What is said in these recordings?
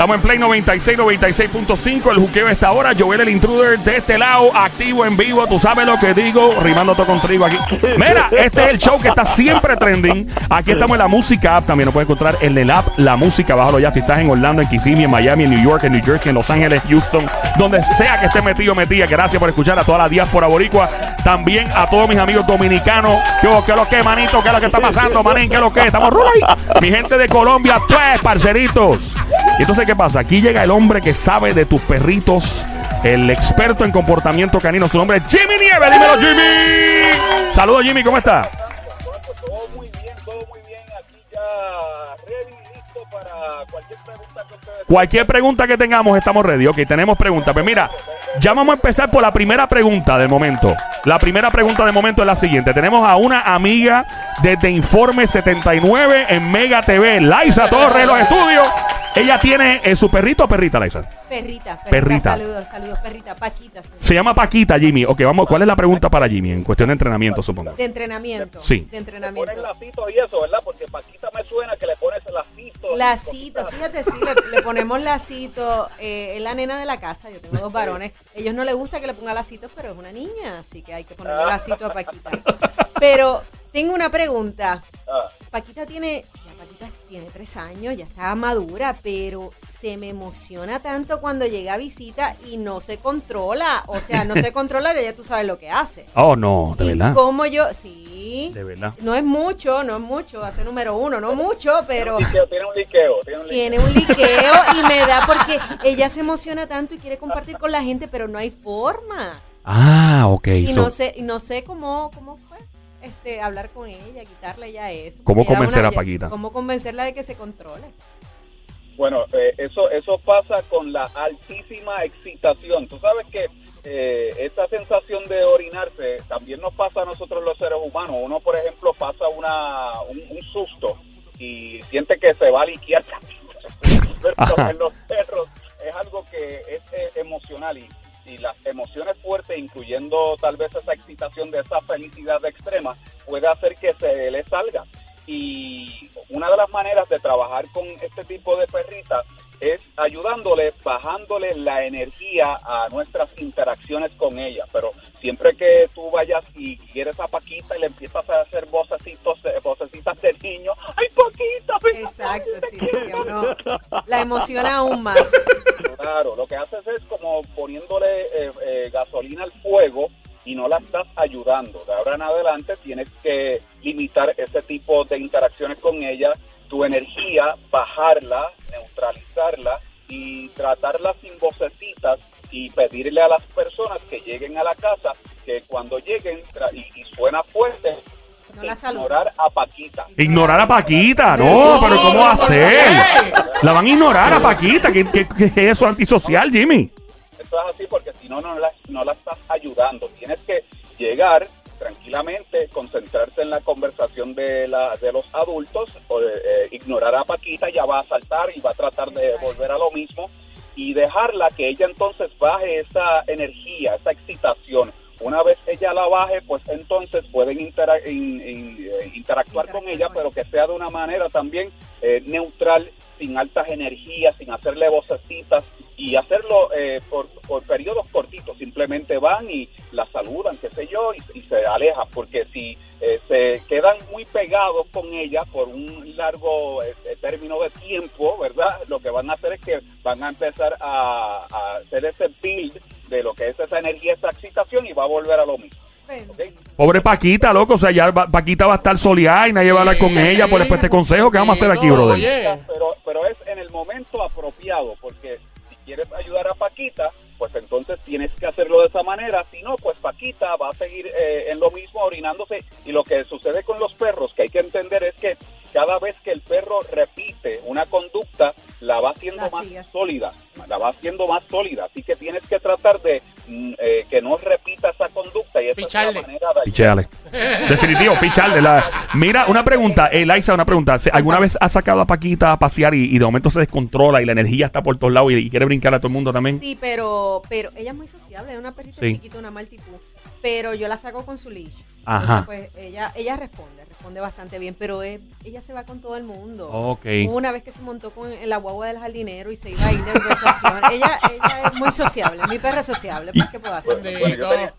Estamos en Play 96, 96.5. El juqueo está ahora. Joel el intruder de este lado, activo en vivo. Tú sabes lo que digo, rimando todo con trigo aquí. Mira, este es el show que está siempre trending. Aquí estamos en la música app. También lo puedes encontrar en el app La Música. Bájalo ya si estás en Orlando, en Kissimmee, en Miami, en New York, en New Jersey, en Los Ángeles, Houston, donde sea que esté metido, metida. Gracias por escuchar a toda la diáspora boricua. También a todos mis amigos dominicanos. ¿Qué, qué lo que, manito? ¿Qué es lo que está pasando, manín? ¿Qué es lo que? Estamos ruling. Mi gente de Colombia, pues, parceritos. Y entonces, ¿qué pasa? Aquí llega el hombre que sabe de tus perritos, el experto en comportamiento canino. Su nombre es Jimmy Nieves. Dímelo, Jimmy. Saludos, Jimmy, ¿cómo está? Todo muy bien, todo muy bien. Aquí ya ready, listo para cualquier pregunta que ustedes Cualquier pregunta que tengamos, estamos ready. Ok, tenemos preguntas. Pues mira, ya vamos a empezar por la primera pregunta del momento. La primera pregunta del momento es la siguiente. Tenemos a una amiga desde Informe 79 en Mega TV, Laisa Torres, los estudios. Ella tiene eh, su perrito o perrita, Laisa. Perrita, perrita, Perrita. Saludos, saludos, perrita. Paquita. Se llama Paquita, Jimmy. Ok, vamos. ¿Cuál es la pregunta para Jimmy en cuestión de entrenamiento, supongo? De entrenamiento. Sí. De ponen entrenamiento. lacitos y eso, ¿verdad? Porque Paquita me suena que le pones lacitos. Lacito, fíjate, sí, le, le ponemos lacito. Eh, es la nena de la casa, yo tengo dos varones. Ellos no les gusta que le ponga lacitos, pero es una niña, así que hay que ponerle lacito a Paquita. Pero tengo una pregunta. Ah, Paquita tiene, tiene tres años, ya está madura, pero se me emociona tanto cuando llega a visita y no se controla. O sea, no se controla de ella, tú sabes lo que hace. Oh, no, de Y verdad. como yo, sí. De verdad. No es mucho, no es mucho, hace número uno, no mucho, pero liqueo, tiene un liqueo, tiene un liqueo. tiene un liqueo y me da porque ella se emociona tanto y quiere compartir con la gente, pero no hay forma. Ah, ok. Y so- no sé, y no sé cómo, cómo este hablar con ella, quitarle ya eso. ¿Cómo convencer una- a Paquita? Cómo convencerla de que se controle. Bueno, eh, eso eso pasa con la altísima excitación. Tú sabes que eh, esta sensación de orinarse también nos pasa a nosotros los seres humanos. Uno, por ejemplo, pasa una un, un susto y siente que se va a liquear. Pero en los perros es algo que es eh, emocional y, y las emociones fuertes, incluyendo tal vez esa excitación de esa felicidad extrema, puede hacer que se le salga. Y una de las maneras de trabajar con este tipo de perritas es ayudándole, bajándole la energía a nuestras interacciones con ella. Pero siempre que tú vayas y quieres a Paquita y le empiezas a hacer vocecitos, eh, vocecitas de niño, ¡ay, Paquita! ven Exacto, sí, quiero". que uno la emociona aún más. Claro, lo que haces es como poniéndole eh, eh, gasolina al fuego y no la estás ayudando. De ahora en adelante tienes que limitar ese tipo de interacciones con ella, tu energía, bajarla, neutralizarla y tratarla sin vocecitas y pedirle a las personas que lleguen a la casa que cuando lleguen y, y suena fuerte, No la saluda. ignorar a Paquita. Ignorar a Paquita, no, pero ¿cómo va a ser? La van a ignorar a Paquita. ¿Qué, qué- qué es eso antisocial, Jimmy? Esto es así porque si no, no la, no la estás ayudando. Tienes que llegar tranquilamente, concentrarse en la conversación de, la, de los adultos, o de, eh, ignorar a Paquita, ya va a saltar y va a tratar de volver a lo mismo y dejarla que ella entonces baje esa energía, esa excitación. Una vez ella la baje, pues entonces pueden intera- in- in- eh, interactuar con ella, pero que sea de una manera también eh, neutral, sin altas energías, sin hacerle vocecitas y hacerlo eh, por, por periodos cortitos. Simplemente van y la saludan, qué sé yo, y, y se alejan, porque si eh, se quedan muy pegados con ella por un largo eh, término de tiempo, ¿verdad? Lo que van a hacer es que van a empezar a, a hacer ese build de lo que es esa energía, esa excitación y va a volver a lo mismo. Pobre Paquita, loco. O sea, ya va- Paquita va a estar soleada y nadie va a hablar con ella por después este consejo. ¿Qué vamos a hacer aquí, brother? pero, pero es en el momento apropiado, porque quieres ayudar a Paquita, pues entonces tienes que hacerlo de esa manera, si no, pues Paquita va a seguir eh, en lo mismo orinándose. Y lo que sucede con los perros, que hay que entender es que cada vez que el perro repite una conducta, la va haciendo más sólida, la va haciendo más sólida, así que tienes que tratar de mm, eh, que no repita esa conducta y esa es la manera de Picheale. Definitivo, picharle. La... Mira, una pregunta, Eliza, una pregunta. ¿Se- ¿Alguna vez has sacado a Paquita a pasear y, y de momento se descontrola y la energía está por todos lados y, y quiere brincar a todo el mundo también? Sí, pero, pero ella es muy sociable, es una perrita Sí. chiquita, una maltipú. Pero yo la saco con su leash. Ajá. Entonces, pues ella, ella responde, responde bastante bien, pero es- ella se va con todo el mundo. Ok. Hubo una vez que se montó con, la guagua del jardinero y se iba a ir de conversación. ella, ella es muy sociable, mi perra es sociable, pues, ¿qué puedo hacer? Bueno, yo, tenía,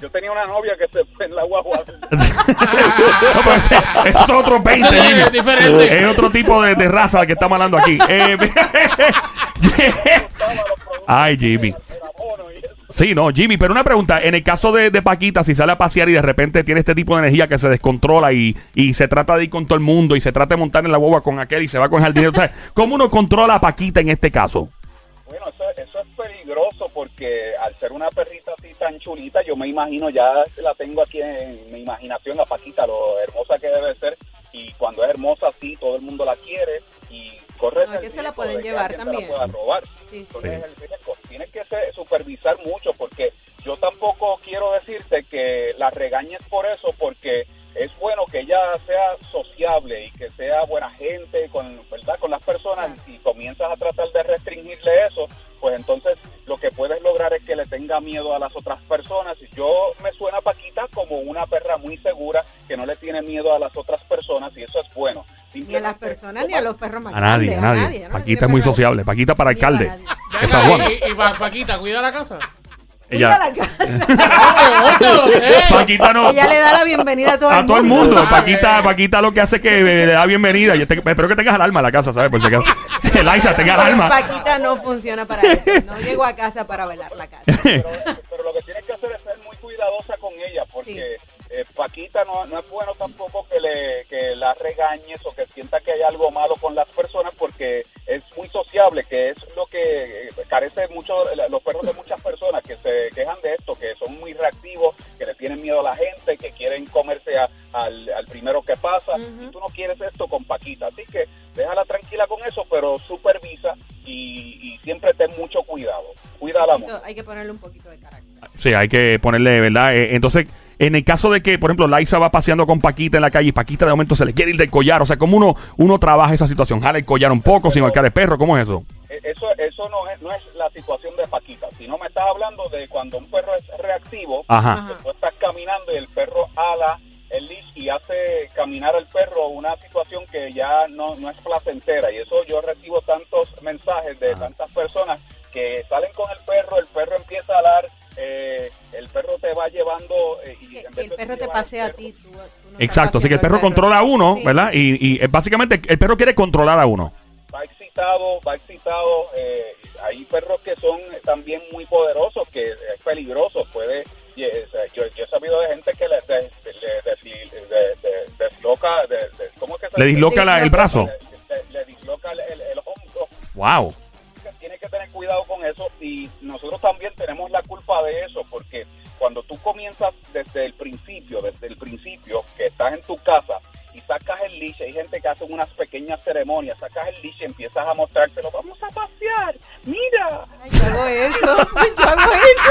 yo tenía una novia que se fue en la guagua. No, ese, es otro 20, Eso es Jimmy. diferente. Es otro tipo de, de raza que estamos hablando aquí. Eh, Ay, Jimmy. Sí, no, Jimmy, pero una pregunta. En el caso de, Paquita, si sale a pasear y de repente tiene este tipo de energía que se descontrola y, y se trata de ir con todo el mundo y se trata de montar en la boba con aquel y se va con el jardinero, o sea, ¿cómo uno controla a Paquita en este caso? Bueno, eso, eso es peligroso porque al ser una perrita así tan chulita, yo me imagino, ya la tengo aquí en mi imaginación, la Paquita, lo hermosa que debe ser. Y cuando es hermosa así, todo el mundo la quiere y corre No, el que se la pueden llevar también. Se la pueda robar. Sí, sí. Entonces, el riesgo. Tienes que ser- supervisar mucho porque yo tampoco quiero decirte que la regañes por eso porque es bueno que ella sea sociable y que sea buena gente con, ¿verdad? con las personas y comienzas a tratar de restringirle eso, pues entonces lo que puedes lograr es que le tenga miedo a las otras personas. Yo me suena Paquita como una perra muy segura que no le tiene miedo a las otras personas y eso es bueno. Ni a las personas ni a los perros más A nadie, a nadie. ¿no? Paquita es muy sociable. Paquita para alcalde. De San Juan. Y, y Pa- Paquita, cuida la casa. Cuida Ella, la casa. Yo lo sé. Paquita no. Ella le da la bienvenida a todo el A mundo. todo el mundo. Paquita. Paquita lo que hace es que eh, le da bienvenida. Yo te- espero que tengas el alma en la casa, ¿sabes? Por si acaso. Eliza, tenga el alma. Paquita no funciona para eso. No llego a casa para velar la casa. eh, Paquita no, no es bueno tampoco que, le, que la regañes o que sienta que hay algo malo con las personas, porque es muy sociable, que es lo que eh, carece mucho los perros de muchas personas que se quejan de esto, que son muy reactivos, que le tienen miedo a la gente, que quieren comerse a- al, al primero que pasa. Y tú no quieres esto con Paquita, así que déjala tranquila con eso, pero supervisa y, y siempre ten mucho cuidado. Cuídala mucho. Hay que ponerle un poquito de carácter. Sí, hay que ponerle, ¿verdad? Eh, entonces, en el caso de que, por ejemplo, Liza va paseando con Paquita en la calle y Paquita de momento se le quiere ir del collar, o sea, ¿cómo uno, uno trabaja esa situación? ¿Jala el collar un poco sin marcar el perro? ¿Cómo es eso? Eh, Eso, eso no, es, no es la situación de Paquita, sino me estás hablando de cuando un perro es reactivo, Ajá. Tú estás caminando y el perro ala el leash y hace caminar al perro una situación que ya no, no es placentera. Y eso yo recibo tantos mensajes de tantas personas que salen con el perro, el perro empieza a alar, eh, el perro te va llevando eh, y en vez el de perro te llevar pase al a ti. Tú, tú no estás Exacto, así que el perro controla a uno, Sí. ¿verdad? Y, y eh, básicamente el perro quiere controlar a uno. va excitado, va excitado. eh, hay perros que son también muy poderosos, que es peligroso. Puede, y, eh, o sea, yo, yo he sabido de gente que le, de- le- de- de- de- desloca, de- de- ¿cómo es que se Le dice? disloca la- el brazo. Le, le- le disloca el, el- el hombro. Wow. Cuidado con eso y nosotros también tenemos la culpa de eso porque cuando tú comienzas desde el principio, desde el principio que estás en tu casa y sacas el leash, hay gente que hace unas pequeñas ceremonias, sacas el y empiezas a mostrárselo, vamos a pasear, mira, Ay, yo hago eso. Yo hago eso.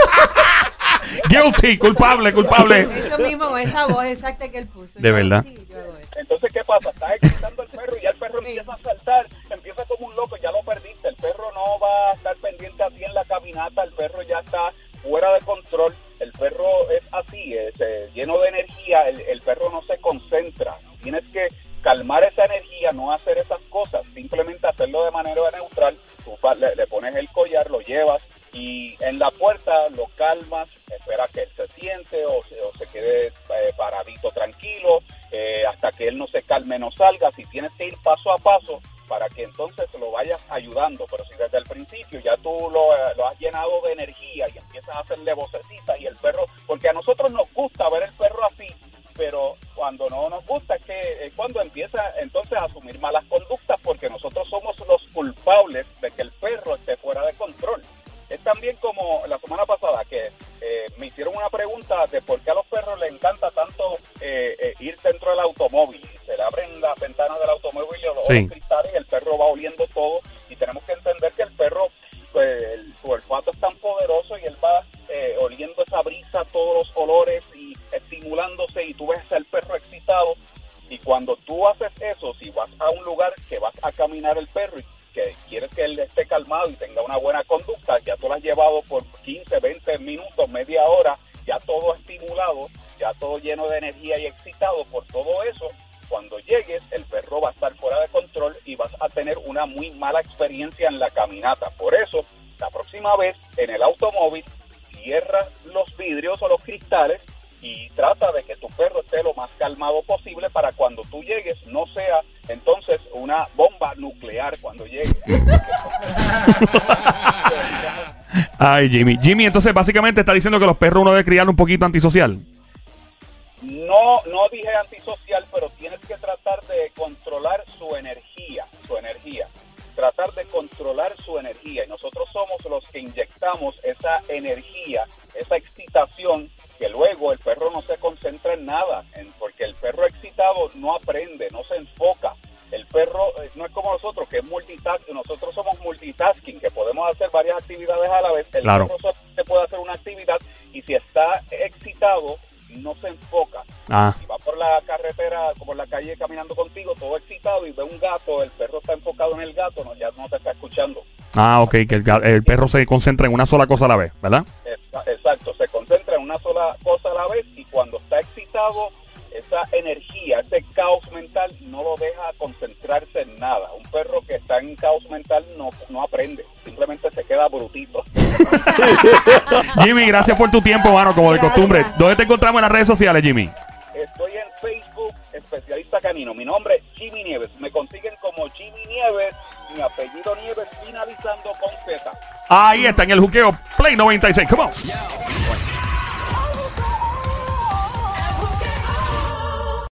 Guilty, culpable, culpable. Eso mismo, con esa voz exacta que él puso. De Yo- verdad. Sí, yo hago eso. Entonces, ¿qué pasa? Estás excitando al perro y ya el perro empieza a saltar, empieza como un loco, ya lo perdiste. El perro no va caminata, el perro ya está fuera de control. El perro es así, es eh, lleno de energía, el, perro no se concentra. Tienes que calmar esa energía, no hacer esas cosas, simplemente hacerlo de manera neutral. Tú le, pones el collar, lo llevas y en la puerta lo calmas, espera que él se siente o o se quede eh, paradito tranquilo eh, hasta que él no se calme, no salga. Si tienes que ir paso a paso para que entonces lo vayas ayudando, pero si desde el principio ya tú lo, eh, lo has llenado de energía y empiezas a hacerle vocecitas y el perro, porque a nosotros nos El perro va oliendo todo. Y tenemos que entender que el perro, pues, el- su olfato es tan poderoso y él va eh, oliendo esa brisa, todos los olores y estimulándose y tú ves al perro excitado. Y cuando tú haces eso, si vas a un lugar que vas a caminar el perro y que quieres que él esté calmado y tenga una buena conducta, ya tú lo has llevado por 15, 20 minutos, media hora ya todo estimulado, ya todo lleno de energía y excitado por todo eso, cuando llegues el perro va a estar fuera de control y vas a tener una muy mala experiencia en la caminata. Por eso, la próxima vez en el automóvil, cierra los vidrios o los cristales y trata de que tu perro esté lo más calmado posible para cuando tú llegues no sea entonces una bomba nuclear cuando llegue. Ay, Jimmy. Jimmy, entonces básicamente está diciendo que los perros uno debe criar un poquito antisocial. No, no dije antisocial, tratar de controlar su energía, su energía. Tratar de controlar su energía. Y nosotros somos los que inyectamos esa energía, esa excitación, que luego el perro no se concentra en nada, en- porque el perro excitado no aprende, no se enfoca. El perro eh, no es como nosotros, que es multitasking. Nosotros somos multitasking, que podemos hacer varias actividades a la vez. El Claro. perro solamente puede hacer una actividad y si está excitado, no se enfoca. Ah, Si va por la carretera, como la calle caminando contigo, todo excitado y ve un gato, el perro está enfocado en el gato, no, ya no te está escuchando. ah, ok, que el, el perro se concentra en una sola cosa a la vez, ¿verdad? Exa- Exacto, se concentra en una sola cosa a la vez y cuando está excitado, esa energía, ese caos mental no lo deja concentrarse en nada. Un perro que está en caos mental no, no aprende, simplemente se queda brutito. Jimmy, gracias por tu tiempo, mano, como de costumbre. ¿Dónde te encontramos en las redes sociales, Jimmy? Estoy en Facebook, especialista canino. Mi nombre es Jimmy Nieves. Me consiguen como Jimmy Nieves, mi apellido Nieves finalizando con Z. Ahí está, en el juqueo Play 96. Come on.